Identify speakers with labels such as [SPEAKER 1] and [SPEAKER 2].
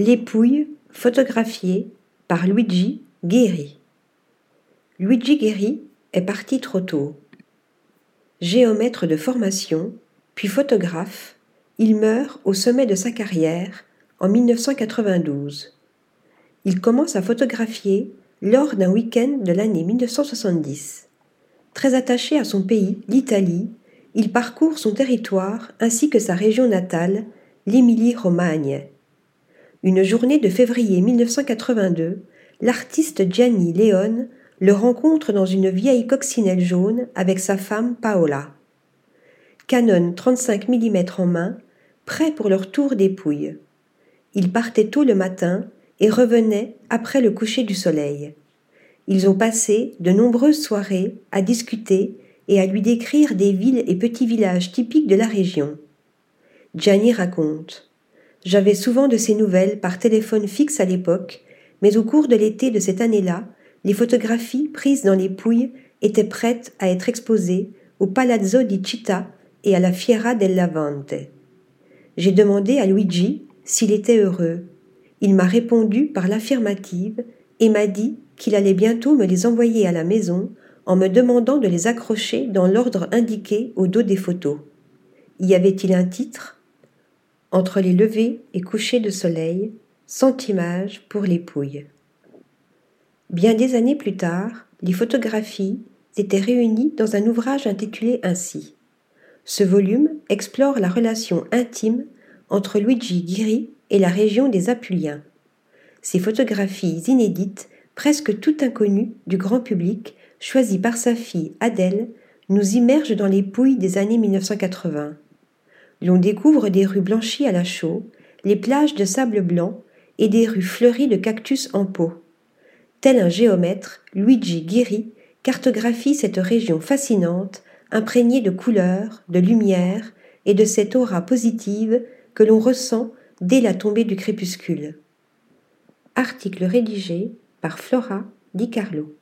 [SPEAKER 1] Les Pouilles, photographiées par Luigi Guéry. Luigi Guéry est parti trop tôt. Géomètre de formation, puis photographe, il meurt au sommet de sa carrière en 1992. Il commence à photographier lors d'un week-end de l'année 1970. Très attaché à son pays, l'Italie, il parcourt son territoire ainsi que sa région natale, l'Émilie-Romagne. Une journée de février 1982, l'artiste Gianni Leone le rencontre dans une vieille coccinelle jaune avec sa femme Paola. Canon 35 mm en main, prêt pour leur tour des Pouilles. Ils partaient tôt le matin et revenaient après le coucher du soleil. Ils ont passé de nombreuses soirées à discuter et à lui décrire des villes et petits villages typiques de la région. Gianni raconte J'avais souvent de ces nouvelles par téléphone fixe à l'époque, mais au cours de l'été de cette année-là, les photographies prises dans les Pouilles étaient prêtes à être exposées au Palazzo di Città et à la Fiera del Lavante. J'ai demandé à Luigi s'il était heureux. Il m'a répondu par l'affirmative et m'a dit qu'il allait bientôt me les envoyer à la maison en me demandant de les accrocher dans l'ordre indiqué au dos des photos. Y avait-il un titre? Entre les levées et couchers de soleil, cent images pour les pouilles. Bien des années plus tard, les photographies étaient réunies dans un ouvrage intitulé ainsi. Ce volume explore la relation intime entre Luigi Ghiri et la région des Apuliens. Ces photographies inédites, presque tout inconnues du grand public, choisies par sa fille Adèle, nous immergent dans les pouilles des années 1980. L'on découvre des rues blanchies à la chaux, les plages de sable blanc et des rues fleuries de cactus en pot. Tel un géomètre, Luigi Ghiri cartographie cette région fascinante, imprégnée de couleurs, de lumière et de cette aura positive que l'on ressent dès la tombée du crépuscule. Article rédigé par Flora Di Carlo.